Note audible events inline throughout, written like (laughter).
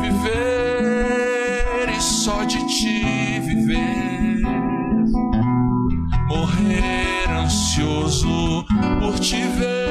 Viver e só de ti viver. Morrer ansioso por te ver.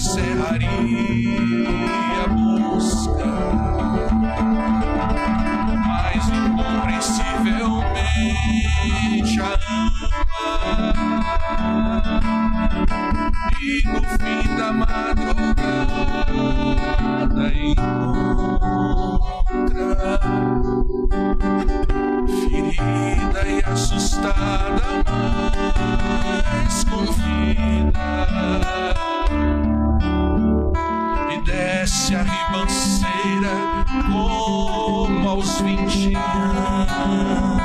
encerraria a busca. Mas incompreensivelmente a ama. E no fim da madrugada encontra ferida e assustada, mas convida. Como aos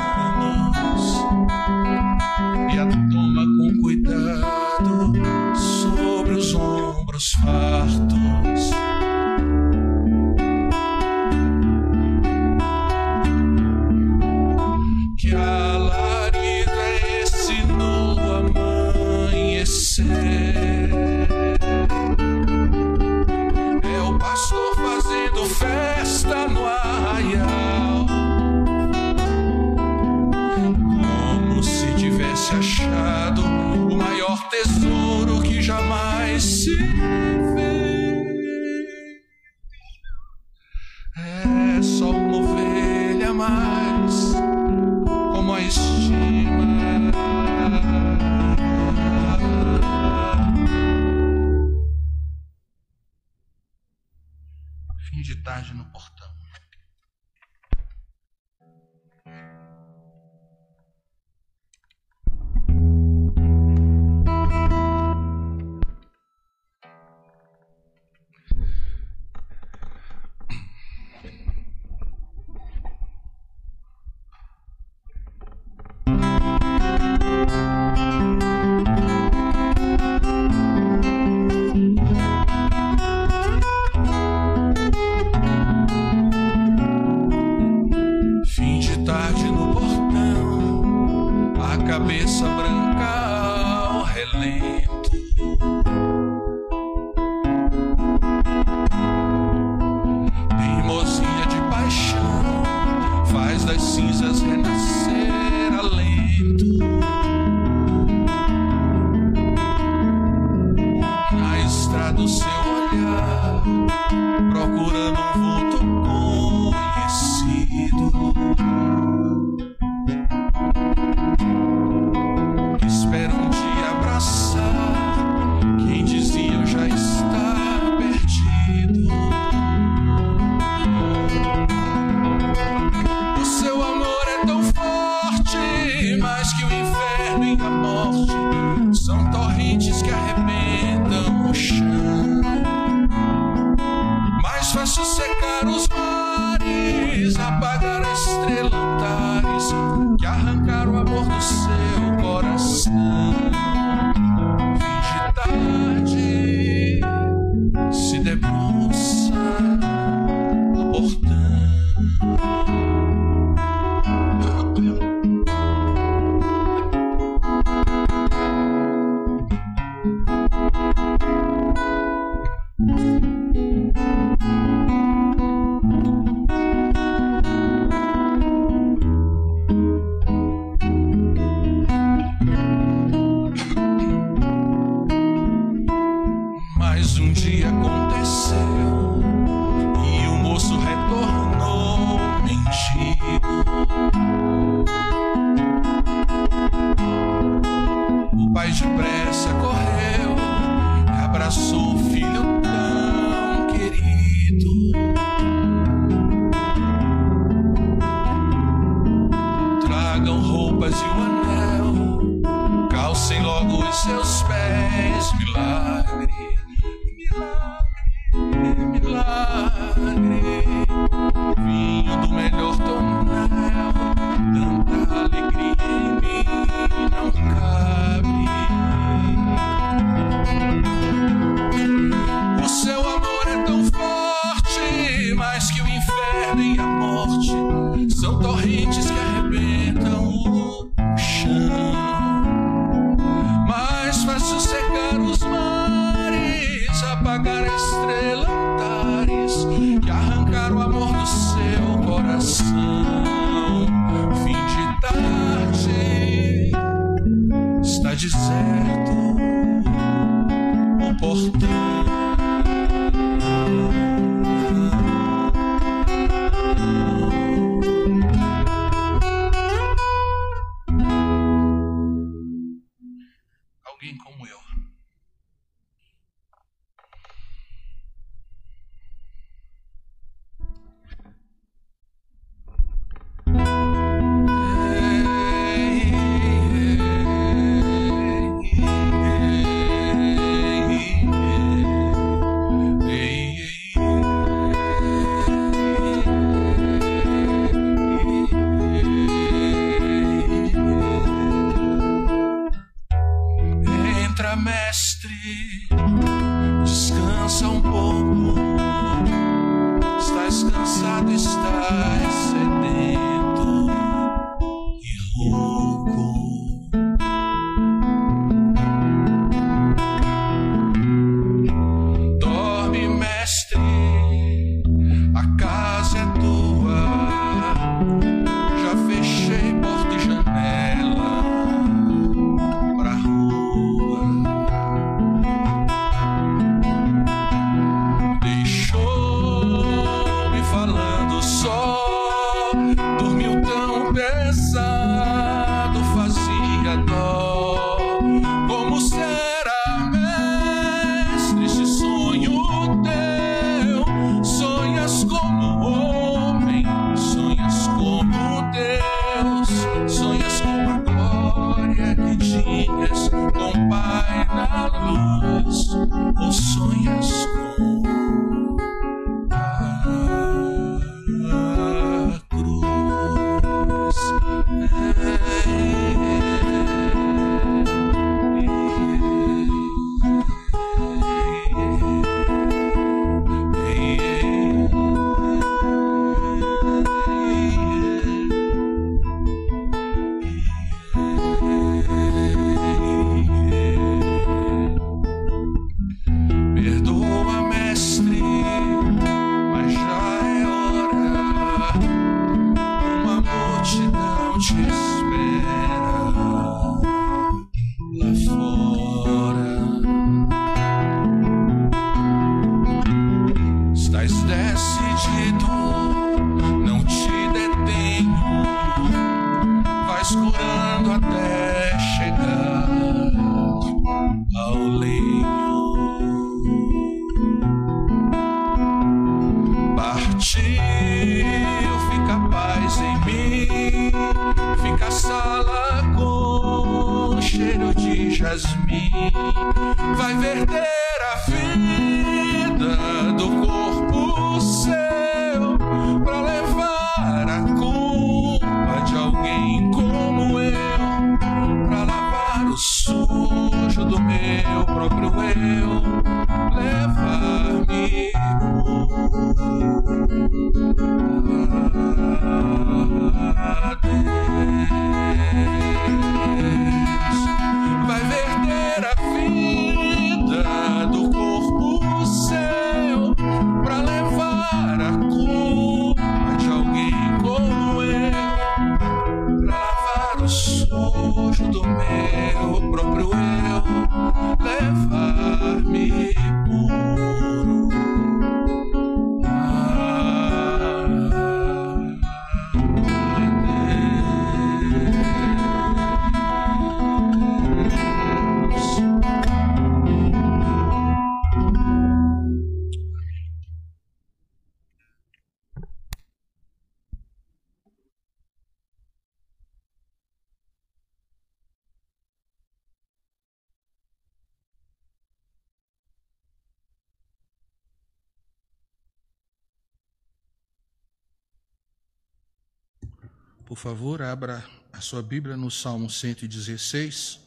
Por favor, abra a sua Bíblia no Salmo 116.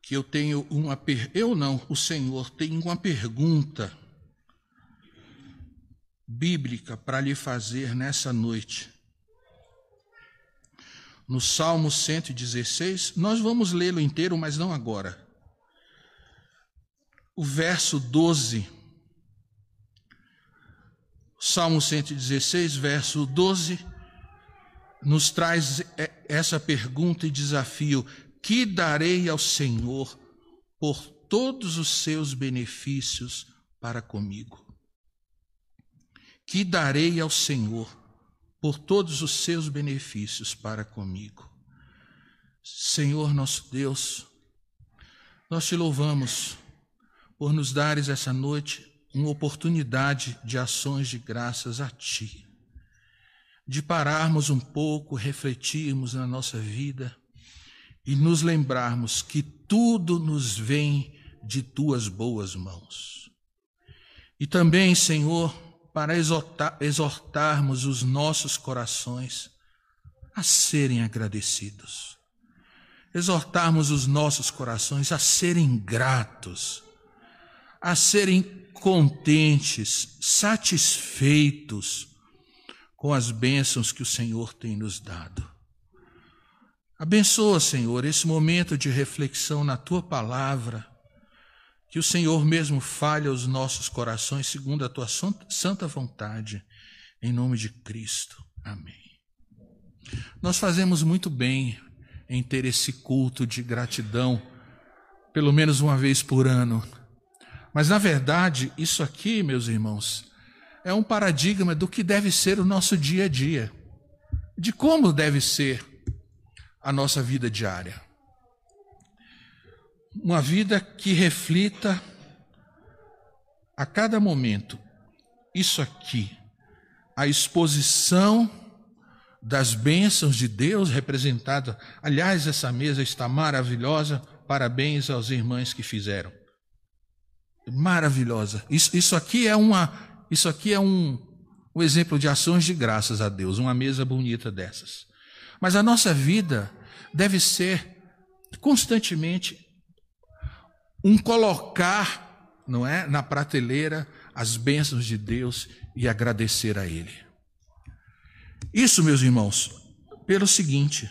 Que eu tenho uma per... eu não, o Senhor tem uma pergunta bíblica para lhe fazer nessa noite. No Salmo 116, nós vamos lê-lo inteiro, mas não agora. O verso 12 Salmo 116, verso 12, nos traz essa pergunta e desafio: Que darei ao Senhor por todos os seus benefícios para comigo? Que darei ao Senhor por todos os seus benefícios para comigo? Senhor nosso Deus, nós te louvamos por nos dares essa noite uma oportunidade de ações de graças a Ti, de pararmos um pouco, refletirmos na nossa vida e nos lembrarmos que tudo nos vem de Tuas boas mãos. E também, Senhor, para exortar, exortarmos os nossos corações a serem agradecidos. exortarmos os nossos corações a serem gratos, a serem contentes, satisfeitos com as bênçãos que o Senhor tem nos dado. Abençoa, Senhor, esse momento de reflexão na tua palavra, que o Senhor mesmo fale aos nossos corações segundo a tua santa vontade, em nome de Cristo. Amém. Nós fazemos muito bem em ter esse culto de gratidão, pelo menos uma vez por ano. Mas, na verdade, isso aqui, meus irmãos, é um paradigma do que deve ser o nosso dia a dia, de como deve ser a nossa vida diária. Uma vida que reflita a cada momento isso aqui, a exposição das bênçãos de Deus representada. Aliás, essa mesa está maravilhosa. Parabéns aos irmãos que fizeram. Maravilhosa. Isso, isso aqui é uma, isso aqui é um, um exemplo de ações de graças a Deus, uma mesa bonita dessas. Mas a nossa vida deve ser constantemente um colocar, não é, na prateleira as bênçãos de Deus e agradecer a Ele. Isso, meus irmãos, pelo seguinte,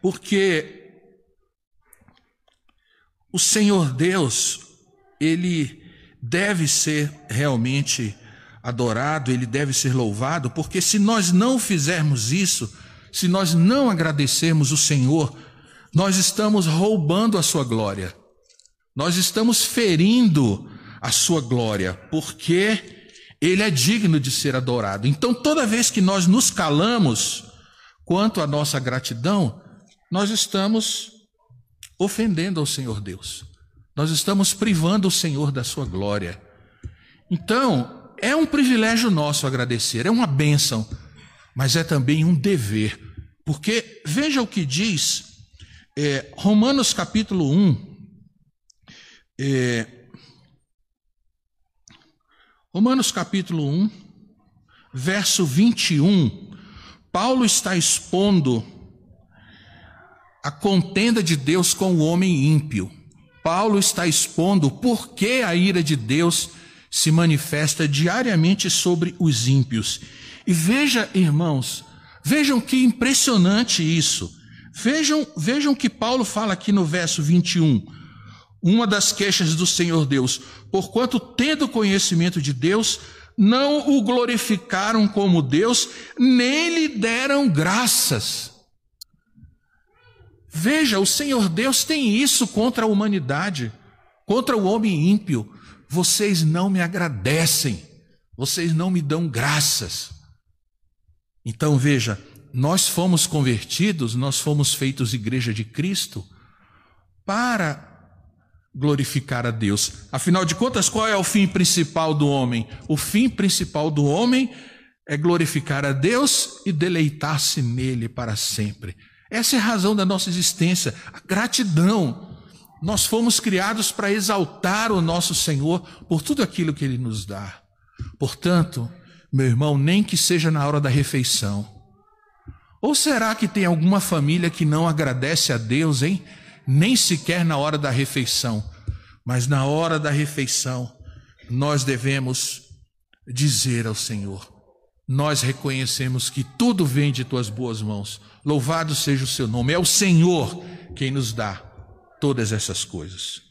porque o Senhor Deus, ele deve ser realmente adorado, ele deve ser louvado, porque se nós não fizermos isso, se nós não agradecermos o Senhor, nós estamos roubando a sua glória, nós estamos ferindo a sua glória, porque ele é digno de ser adorado. Então, toda vez que nós nos calamos quanto à nossa gratidão, nós estamos ofendendo ao Senhor Deus. Nós estamos privando o Senhor da sua glória. Então, é um privilégio nosso agradecer, é uma bênção, mas é também um dever. Porque veja o que diz é, Romanos capítulo 1, é, Romanos capítulo 1, verso 21, Paulo está expondo a contenda de Deus com o homem ímpio. Paulo está expondo por que a ira de Deus se manifesta diariamente sobre os ímpios. E veja, irmãos, vejam que impressionante isso. Vejam, vejam que Paulo fala aqui no verso 21 uma das queixas do Senhor Deus, porquanto, tendo conhecimento de Deus, não o glorificaram como Deus, nem lhe deram graças. Veja, o Senhor Deus tem isso contra a humanidade, contra o homem ímpio. Vocês não me agradecem, vocês não me dão graças. Então veja, nós fomos convertidos, nós fomos feitos igreja de Cristo para glorificar a Deus. Afinal de contas, qual é o fim principal do homem? O fim principal do homem é glorificar a Deus e deleitar-se nele para sempre. Essa é a razão da nossa existência, a gratidão. Nós fomos criados para exaltar o nosso Senhor por tudo aquilo que ele nos dá. Portanto, meu irmão, nem que seja na hora da refeição. Ou será que tem alguma família que não agradece a Deus, hein? nem sequer na hora da refeição, mas na hora da refeição, nós devemos dizer ao Senhor: Nós reconhecemos que tudo vem de tuas boas mãos, louvado seja o seu nome, é o Senhor quem nos dá todas essas coisas.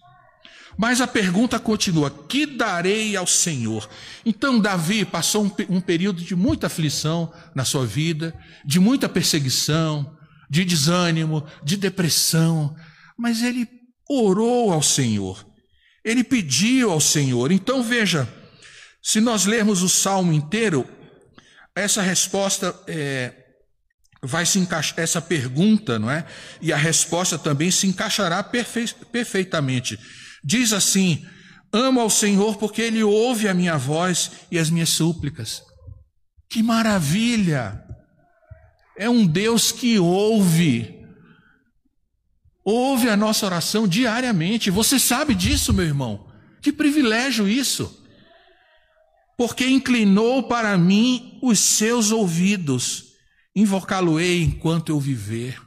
Mas a pergunta continua: que darei ao Senhor? Então, Davi passou um, um, período de muita aflição na sua vida, de muita perseguição, de desânimo, de depressão, mas ele orou ao Senhor, ele pediu ao Senhor. Então veja, se nós lermos o salmo inteiro, essa resposta é, vai se encaixar, essa pergunta, não é? E a resposta também se encaixará perfe perfeitamente. Diz assim: Amo ao Senhor porque Ele ouve a minha voz e as minhas súplicas. Que maravilha! É um Deus que ouve ouve a nossa oração diariamente. Você sabe disso, meu irmão? Que privilégio isso! Porque inclinou para mim os seus ouvidos, invocá-lo-ei enquanto eu viver.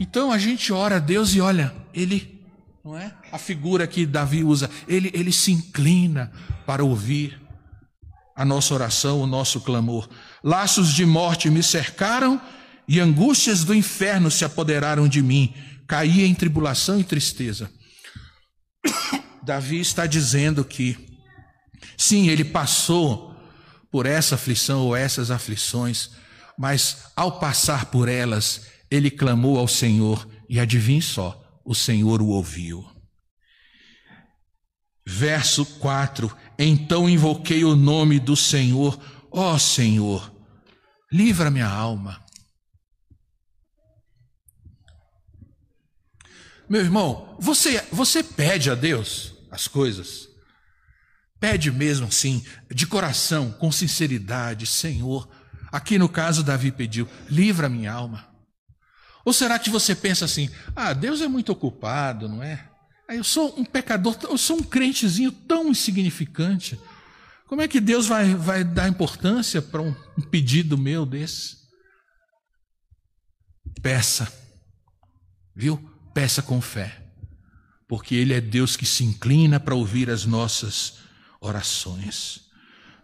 Então a gente ora a Deus e olha, ele, não é? A figura que Davi usa, ele, ele se inclina para ouvir a nossa oração, o nosso clamor. Laços de morte me cercaram e angústias do inferno se apoderaram de mim. Caí em tribulação e tristeza. (coughs) Davi está dizendo que, sim, ele passou por essa aflição ou essas aflições, mas ao passar por elas, ele clamou ao Senhor e adivinhe só, o Senhor o ouviu. Verso 4: Então invoquei o nome do Senhor, ó oh, Senhor, livra minha alma. Meu irmão, você, você pede a Deus as coisas? Pede mesmo assim, de coração, com sinceridade, Senhor. Aqui no caso, Davi pediu: livra minha alma. Ou será que você pensa assim: ah, Deus é muito ocupado, não é? Eu sou um pecador, eu sou um crentezinho tão insignificante. Como é que Deus vai, vai dar importância para um, um pedido meu desse? Peça, viu? Peça com fé, porque Ele é Deus que se inclina para ouvir as nossas orações.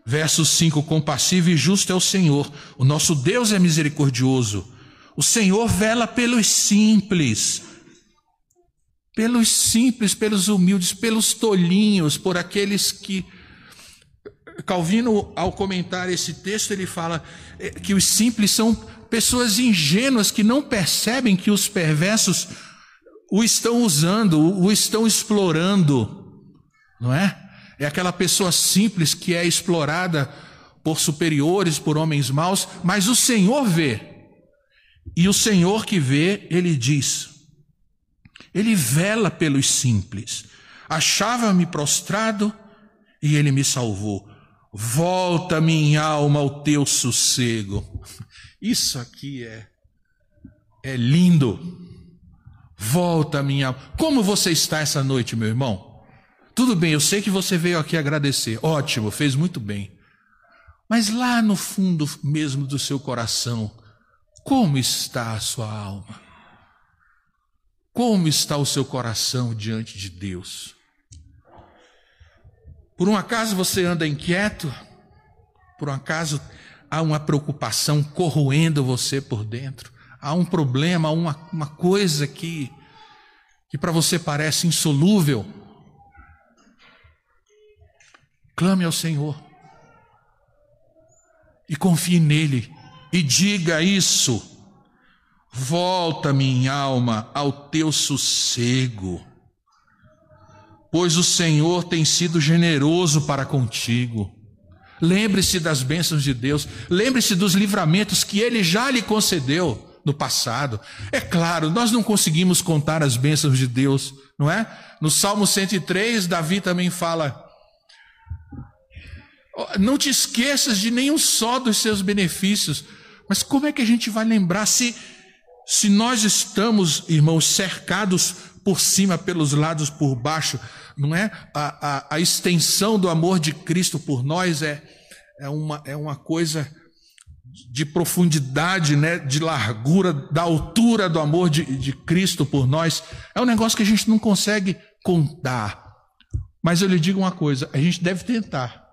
Verso 5: Compassivo e justo é o Senhor, o nosso Deus é misericordioso. O Senhor vela pelos simples pelos simples, pelos humildes, pelos tolinhos, por aqueles que. Calvino, ao comentar esse texto, ele fala eh, que os simples são pessoas ingênuas que não percebem que os perversos o estão usando, o estão explorando, não é? É aquela pessoa simples que é explorada por superiores, por homens maus, mas o Senhor vê. E o Senhor que vê, ele diz: ele vela pelos simples. Achava-me prostrado e ele me salvou. Volta minha alma ao teu sossego. (laughs) Isso aqui é é lindo. Volta minha alma. Como você está essa noite, meu irmão? Tudo bem, eu sei que você veio aqui agradecer. Ótimo, fez muito bem. Mas lá no fundo mesmo do seu coração, como está a sua alma? Como está o seu coração diante de Deus? Por um acaso você anda inquieto? Por um acaso há uma preocupação corroendo você por dentro? Há um problema, uma, uma coisa que, que para você parece insolúvel? Clame ao Senhor e confie nele e diga isso Volta, minha alma, ao teu sossego, pois o Senhor tem sido generoso para contigo. Lembre-se das bênçãos de Deus, lembre-se dos livramentos que Ele já lhe concedeu no passado. É claro, nós não conseguimos contar as bênçãos de Deus, não é? No Salmo 103, Davi também fala: Não te esqueças de nenhum só dos seus benefícios. Mas como é que a gente vai lembrar se se nós estamos, irmãos, cercados por cima, pelos lados, por baixo, não é? A, a, a extensão do amor de Cristo por nós é, é, uma, é uma coisa de profundidade, né? de largura, da altura do amor de, de Cristo por nós. É um negócio que a gente não consegue contar. Mas eu lhe digo uma coisa: a gente deve tentar,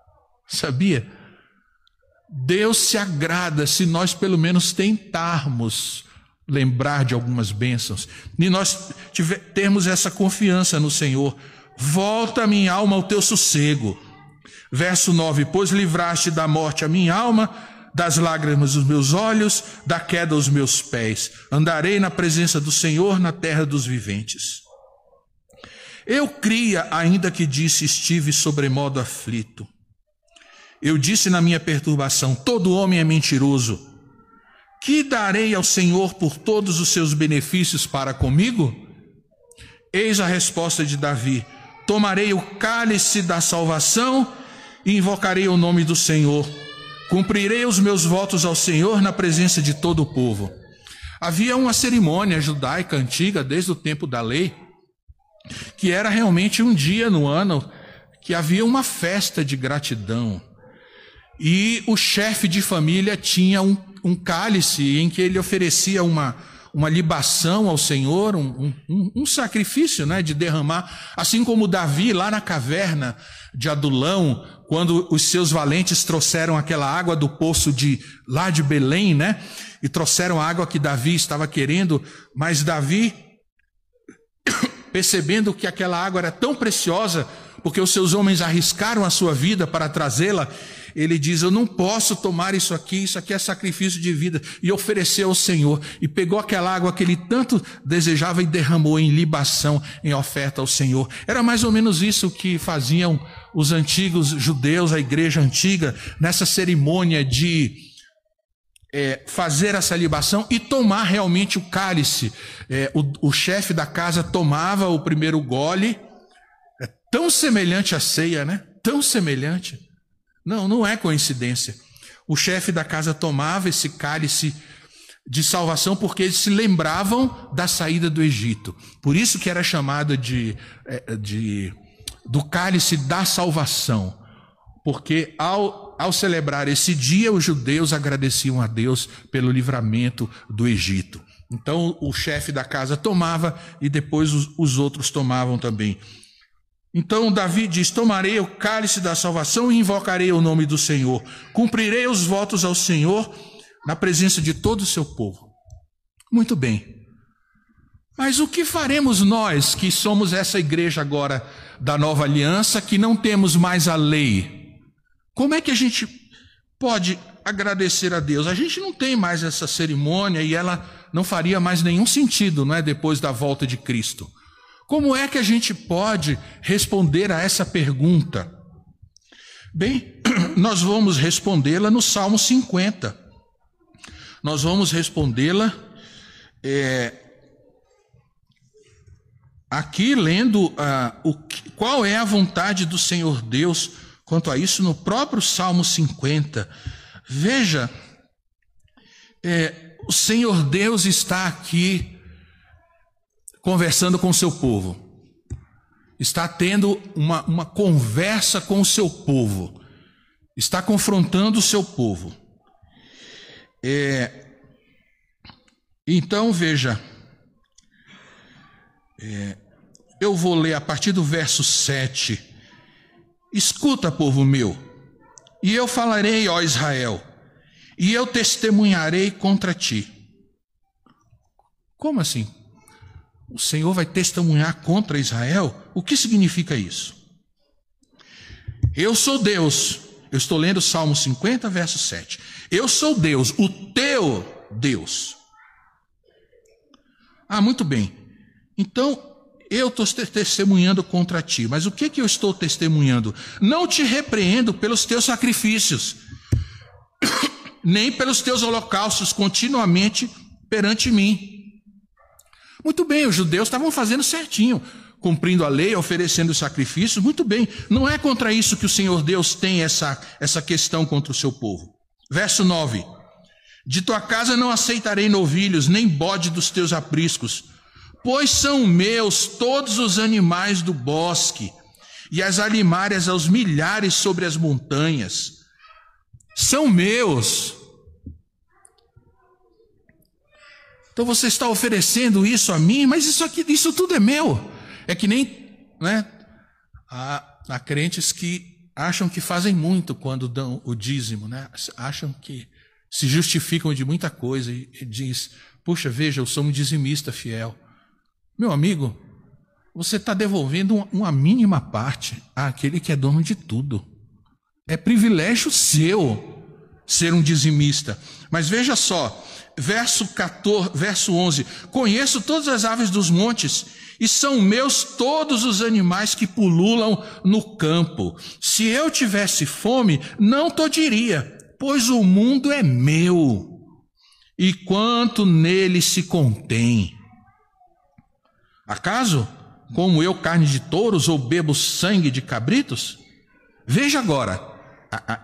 sabia? Deus se agrada se nós pelo menos tentarmos lembrar de algumas bênçãos, e nós tiver, termos essa confiança no Senhor. Volta minha alma ao teu sossego. Verso 9: Pois livraste da morte a minha alma, das lágrimas os meus olhos, da queda os meus pés. Andarei na presença do Senhor na terra dos viventes. Eu cria, ainda que disse, estive sobremodo aflito. Eu disse na minha perturbação: todo homem é mentiroso que darei ao Senhor por todos os seus benefícios para comigo? Eis a resposta de Davi: Tomarei o cálice da salvação e invocarei o nome do Senhor. Cumprirei os meus votos ao Senhor na presença de todo o povo. Havia uma cerimônia judaica antiga, desde o tempo da lei, que era realmente um dia no ano que havia uma festa de gratidão. E o chefe de família tinha um um cálice em que ele oferecia uma, uma libação ao Senhor, um, um, um, sacrifício né, de derramar, assim como Davi lá na caverna de Adulão, quando os seus valentes trouxeram aquela água do poço de lá de Belém, né? E trouxeram a água que Davi estava querendo, mas Davi, (coughs) percebendo que aquela água era tão preciosa, porque os seus homens arriscaram a sua vida para trazê-la, ele diz: Eu não posso tomar isso aqui, isso aqui é sacrifício de vida. E ofereceu ao Senhor. E pegou aquela água que ele tanto desejava e derramou em libação, em oferta ao Senhor. Era mais ou menos isso que faziam os antigos judeus, a igreja antiga, nessa cerimônia de é, fazer essa libação e tomar realmente o cálice. É, o, o chefe da casa tomava o primeiro gole, é tão semelhante à ceia, né? Tão semelhante. Não, não é coincidência. O chefe da casa tomava esse cálice de salvação porque eles se lembravam da saída do Egito. Por isso que era chamado de, é, de do cálice da salvação. Porque ao, ao celebrar esse dia, os judeus agradeciam a Deus pelo livramento do Egito. Então o chefe da casa tomava e depois os, os outros tomavam também. Então Davi diz: Tomarei o cálice da salvação e invocarei o nome do Senhor. Cumprirei os votos ao Senhor na presença de todo o seu povo. Muito bem. Mas o que faremos nós que somos essa igreja agora da nova aliança, que não temos mais a lei? Como é que a gente pode agradecer a Deus? A gente não tem mais essa cerimônia e ela não faria mais nenhum sentido, não é? Depois da volta de Cristo. Como é que a gente pode responder a essa pergunta? Bem, (clears throat) nós vamos respondê-la no Salmo 50. Nós vamos respondê-la é, aqui lendo uh, o, qual é a vontade do Senhor Deus quanto a isso no próprio Salmo 50. Veja, é, o Senhor Deus está aqui conversando com o seu povo, está tendo uma, uma conversa com o seu povo, está confrontando o seu povo. É, então veja, é, eu vou ler a partir do verso 7. Escuta, povo meu, e eu falarei, ó Israel, e eu testemunharei contra ti. Como assim? O Senhor vai testemunhar contra Israel, o que significa isso? Eu sou Deus, eu estou lendo Salmo 50, verso 7. Eu sou Deus, o teu Deus. Ah, muito bem. Então, eu estou testemunhando contra ti, mas o que, que eu estou testemunhando? Não te repreendo pelos teus sacrifícios, (coughs) nem pelos teus holocaustos continuamente perante mim. Muito bem, os judeus estavam fazendo certinho, cumprindo a lei, oferecendo sacrifícios, muito bem. Não é contra isso que o Senhor Deus tem essa, essa questão contra o seu povo. Verso 9: De tua casa não aceitarei novilhos, nem bode dos teus apriscos, pois são meus todos os animais do bosque, e as alimárias aos milhares sobre as montanhas. São meus. Então você está oferecendo isso a mim, mas isso aqui, isso tudo é meu. É que nem, né? Há, há crentes que acham que fazem muito quando dão o dízimo, né? Acham que se justificam de muita coisa e, e diz: puxa, veja, eu sou um dizimista fiel. Meu amigo, você está devolvendo uma mínima parte àquele que é dono de tudo. É privilégio seu ser um dizimista. Mas veja só, verso 14, verso 11: Conheço todas as aves dos montes, e são meus todos os animais que pululam no campo. Se eu tivesse fome, não to diria, pois o mundo é meu, e quanto nele se contém. Acaso, como eu carne de touros ou bebo sangue de cabritos? Veja agora,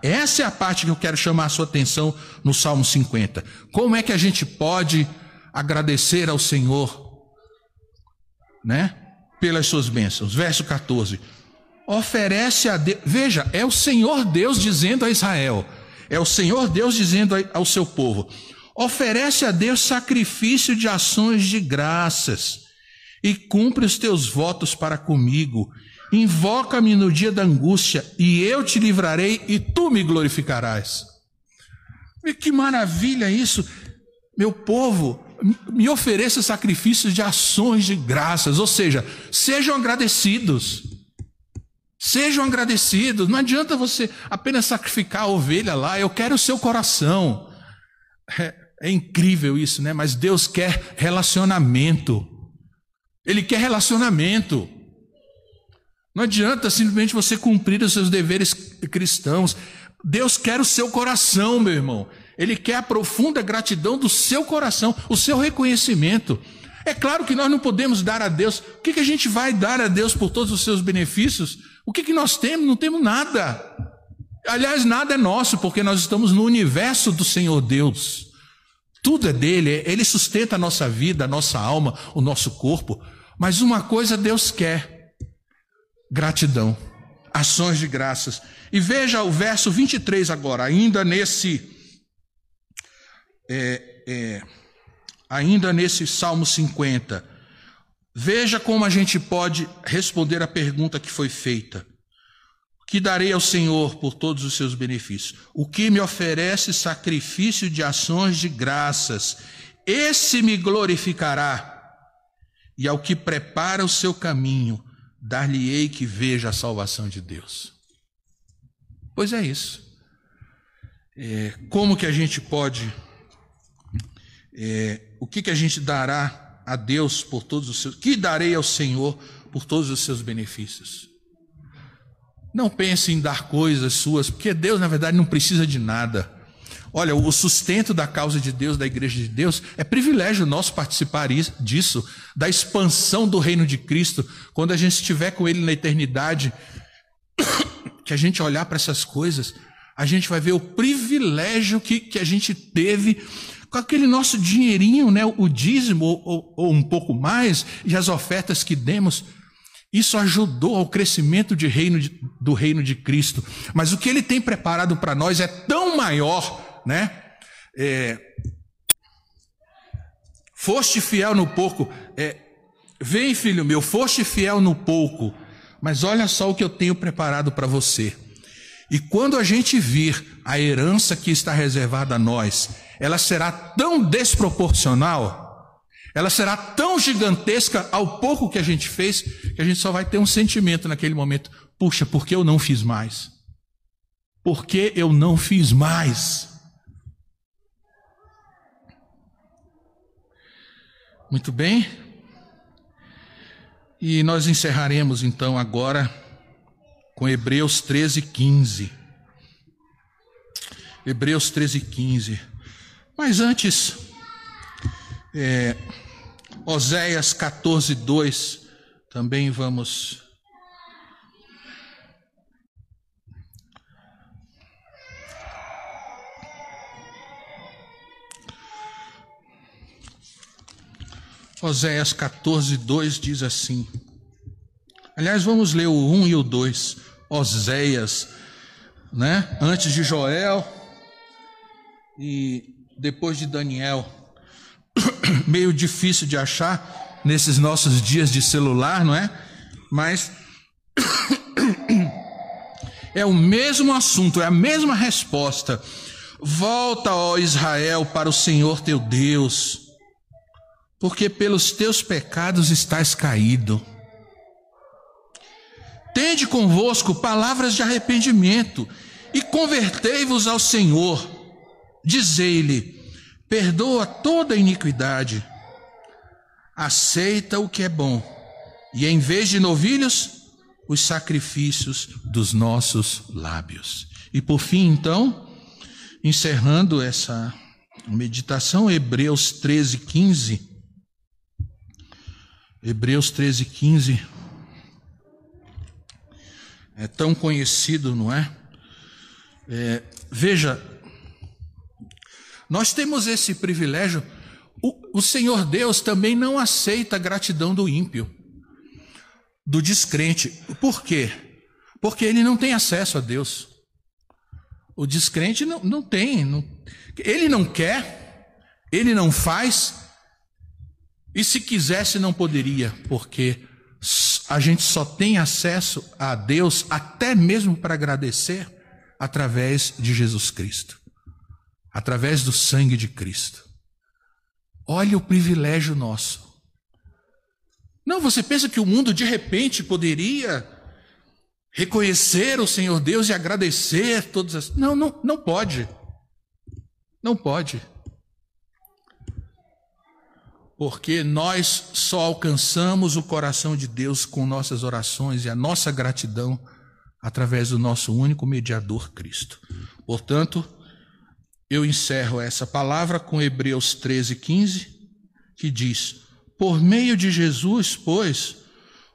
essa é a parte que eu quero chamar a sua atenção no Salmo 50. Como é que a gente pode agradecer ao Senhor, né? Pelas suas bênçãos. Verso 14. Oferece a Deus. Veja, é o Senhor Deus dizendo a Israel. É o Senhor Deus dizendo ao seu povo: Oferece a Deus sacrifício de ações de graças e cumpre os teus votos para comigo. Invoca-me no dia da angústia e eu te livrarei e tu me glorificarás. E que maravilha isso! Meu povo, me ofereça sacrifícios de ações de graças, ou seja, sejam agradecidos. Sejam agradecidos. Não adianta você apenas sacrificar a ovelha lá, eu quero o seu coração. É, é incrível isso, né? Mas Deus quer relacionamento. Ele quer relacionamento. Não adianta simplesmente você cumprir os seus deveres cristãos. Deus quer o seu coração, meu irmão. Ele quer a profunda gratidão do seu coração, o seu reconhecimento. É claro que nós não podemos dar a Deus. O que, que a gente vai dar a Deus por todos os seus benefícios? O que, que nós temos? Não temos nada. Aliás, nada é nosso, porque nós estamos no universo do Senhor Deus. Tudo é dele, ele sustenta a nossa vida, a nossa alma, o nosso corpo. Mas uma coisa Deus quer: gratidão, ações de graças. E veja o verso 23 agora, ainda nesse é, é, ainda nesse Salmo 50, veja como a gente pode responder a pergunta que foi feita. Que darei ao Senhor por todos os seus benefícios? O que me oferece sacrifício de ações de graças? Esse me glorificará. E ao que prepara o seu caminho, dar-lhe-ei que veja a salvação de Deus. Pois é isso. É, como que a gente pode é, o que, que a gente dará a Deus por todos os seus, que darei ao Senhor por todos os seus benefícios. Não pense em dar coisas suas, porque Deus, na verdade, não precisa de nada. Olha, o sustento da causa de Deus, da igreja de Deus, é privilégio nosso participar disso, da expansão do reino de Cristo, quando a gente estiver com Ele na eternidade, (coughs) que a gente olhar para essas coisas, a gente vai ver o privilégio que, que a gente teve com aquele nosso dinheirinho, né, o dízimo ou, ou, um pouco mais, e as ofertas que demos, isso ajudou ao crescimento reino de, do reino de Cristo. Mas o que ele tem preparado para nós é tão maior, né? É, foste fiel no pouco. É, vem, filho meu, foste fiel no pouco. Mas olha só o que eu tenho preparado para você. E quando a gente vir a herança que está reservada a nós, ela será tão desproporcional, ela será tão gigantesca ao pouco que a gente fez, que a gente só vai ter um sentimento naquele momento: puxa, por que eu não fiz mais? Por que eu não fiz mais? Muito bem. E nós encerraremos então agora com Hebreus 13, 15. Hebreus 13, 15. Mas antes, é, Oséias 14, 2, também vamos. Oséias 14, 2 diz assim. Aliás, vamos ler o 1 e o 2. Oséias, né? Antes de Joel e depois de Daniel, (coughs) meio difícil de achar nesses nossos dias de celular, não é? Mas (coughs) é o mesmo assunto, é a mesma resposta. Volta, ó Israel, para o Senhor teu Deus, porque pelos teus pecados estás caído. Tende convosco palavras de arrependimento e convertei-vos ao Senhor Dizei-lhe: perdoa toda iniquidade, aceita o que é bom, e em vez de novilhos, os sacrifícios dos nossos lábios. E por fim, então, encerrando essa meditação, Hebreus 13, 15. Hebreus 13, 15. É tão conhecido, não é? é veja, nós temos esse privilégio. O, o Senhor Deus também não aceita a gratidão do ímpio, do descrente. Por quê? Porque ele não tem acesso a Deus. O descrente não, não tem. Não, ele não quer, Ele não faz, e se quisesse não poderia, porque a gente só tem acesso a Deus, até mesmo para agradecer, através de Jesus Cristo, através do sangue de Cristo. Olha o privilégio nosso. Não, você pensa que o mundo de repente poderia reconhecer o Senhor Deus e agradecer todas as. Não, não, não pode. Não pode. Porque nós só alcançamos o coração de Deus com nossas orações e a nossa gratidão através do nosso único mediador, Cristo. Portanto, eu encerro essa palavra com Hebreus 13, 15, que diz: Por meio de Jesus, pois,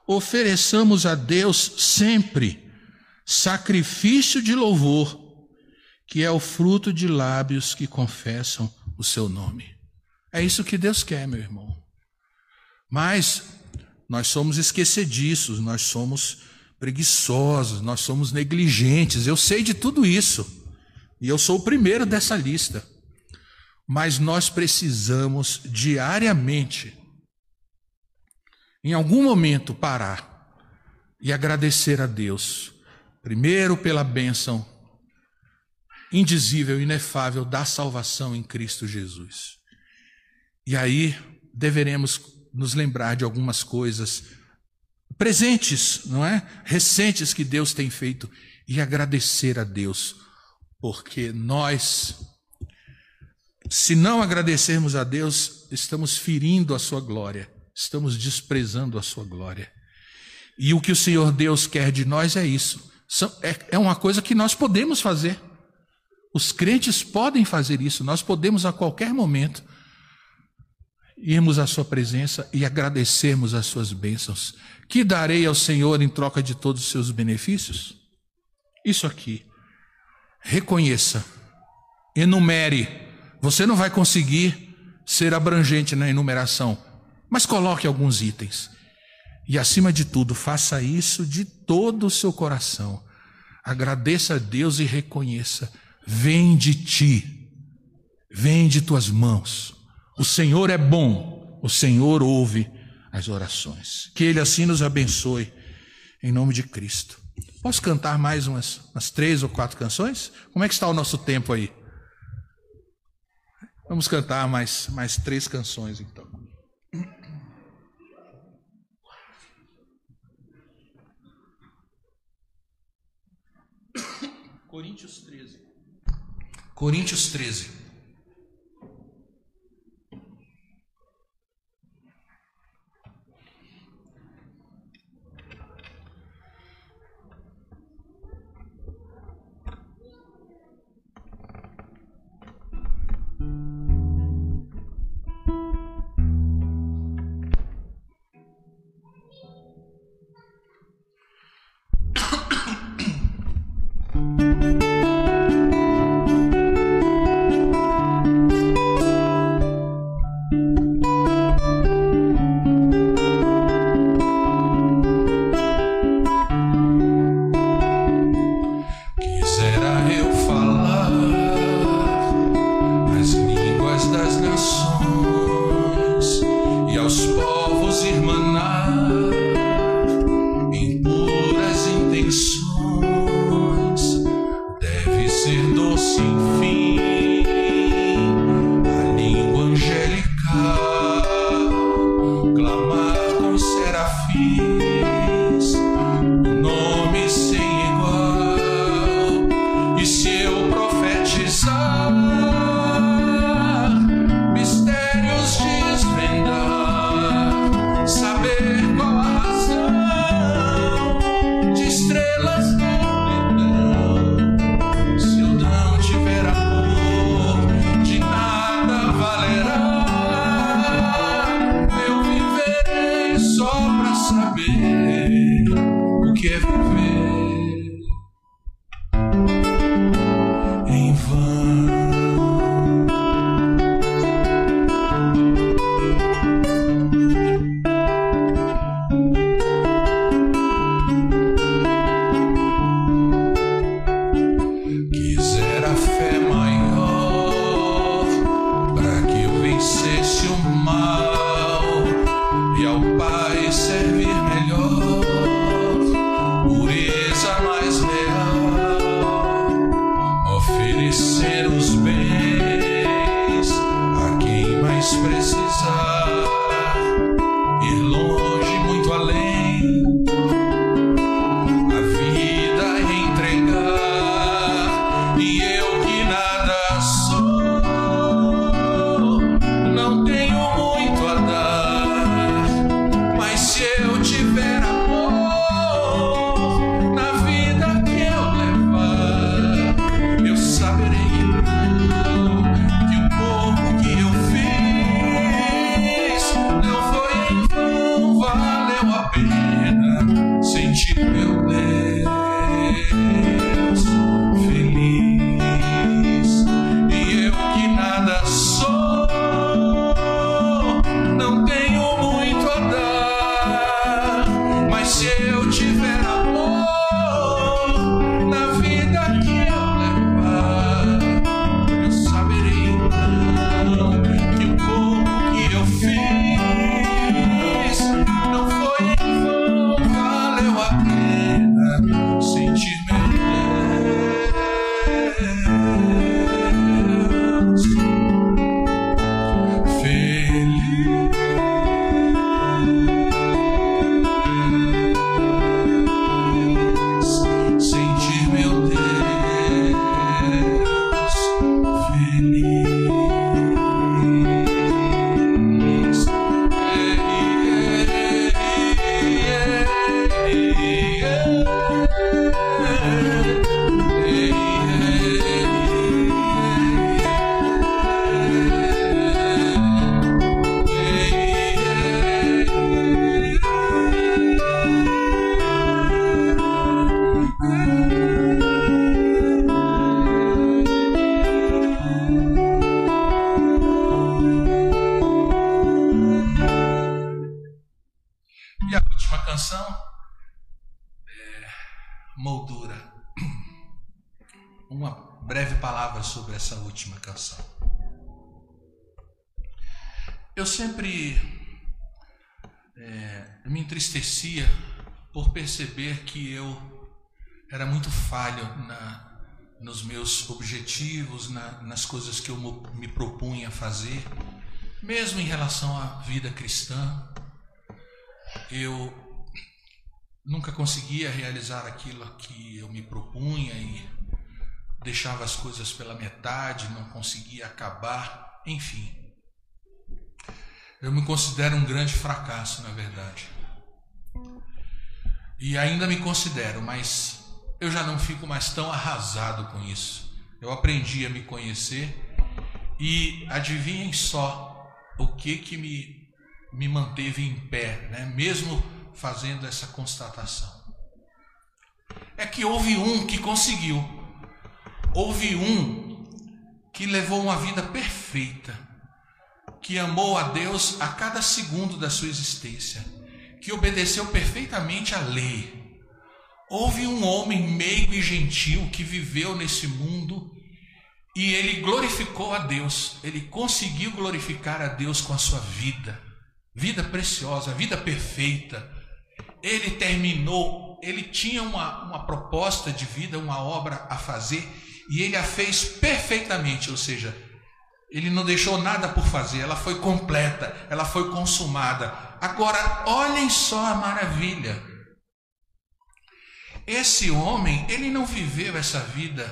ofereçamos a Deus sempre sacrifício de louvor, que é o fruto de lábios que confessam o seu nome. É isso que Deus quer, meu irmão. Mas nós somos esquecediços, nós somos preguiçosos, nós somos negligentes. Eu sei de tudo isso. E eu sou o primeiro dessa lista. Mas nós precisamos diariamente em algum momento parar e agradecer a Deus, primeiro pela bênção indizível, inefável da salvação em Cristo Jesus. E aí deveremos nos lembrar de algumas coisas presentes, não é? Recentes que Deus tem feito e agradecer a Deus, porque nós, se não agradecermos a Deus, estamos ferindo a sua glória estamos desprezando a sua glória. E o que o Senhor Deus quer de nós é isso. É, é uma coisa que nós podemos fazer. Os crentes podem fazer isso. Nós podemos a qualquer momento irmos à Sua presença e agradecermos as Suas bênçãos. Que darei ao Senhor em troca de todos os seus benefícios? Isso aqui. Reconheça, enumere. Você não vai conseguir ser abrangente na enumeração, mas coloque alguns itens. E acima de tudo, faça isso de todo o seu coração. Agradeça a Deus e reconheça: vem de ti, vem de tuas mãos. O Senhor é bom, o Senhor ouve as orações. Que Ele assim nos abençoe, em nome de Cristo. Posso cantar mais umas, umas três ou quatro canções? Como é que está o nosso tempo aí? Vamos cantar mais, mais três canções então. Coríntios 13. Coríntios 13. Falho na, nos meus objetivos, na, nas coisas que eu me propunha fazer, mesmo em relação à vida cristã. Eu nunca conseguia realizar aquilo que eu me propunha e deixava as coisas pela metade, não conseguia acabar, enfim. Eu me considero um grande fracasso, na verdade. E ainda me considero, mas eu já não fico mais tão arrasado com isso. Eu aprendi a me conhecer e adivinhem só o que que me, me manteve em pé, né? mesmo fazendo essa constatação. É que houve um que conseguiu, houve um que levou uma vida perfeita, que amou a Deus a cada segundo da sua existência, que obedeceu perfeitamente à lei. Houve um homem meigo e gentil que viveu nesse mundo e ele glorificou a Deus, ele conseguiu glorificar a Deus com a sua vida, vida preciosa, vida perfeita. Ele terminou, ele tinha uma, uma proposta de vida, uma obra a fazer e ele a fez perfeitamente, ou seja, ele não deixou nada por fazer, ela foi completa, ela foi consumada. Agora, olhem só a maravilha. Esse homem, ele não viveu essa vida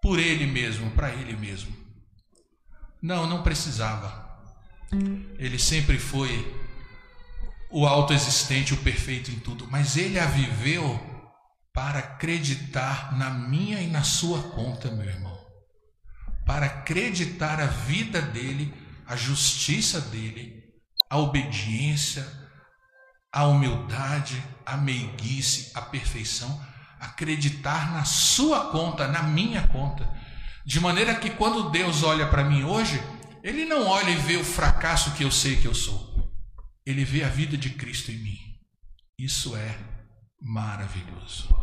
por ele mesmo, para ele mesmo. Não, não precisava. Ele sempre foi o autoexistente, o perfeito em tudo, mas ele a viveu para acreditar na minha e na sua conta, meu irmão para acreditar a vida dele, a justiça dele, a obediência, a humildade, a meiguice, a perfeição, acreditar na sua conta, na minha conta. De maneira que quando Deus olha para mim hoje, ele não olha e vê o fracasso que eu sei que eu sou. Ele vê a vida de Cristo em mim. Isso é maravilhoso.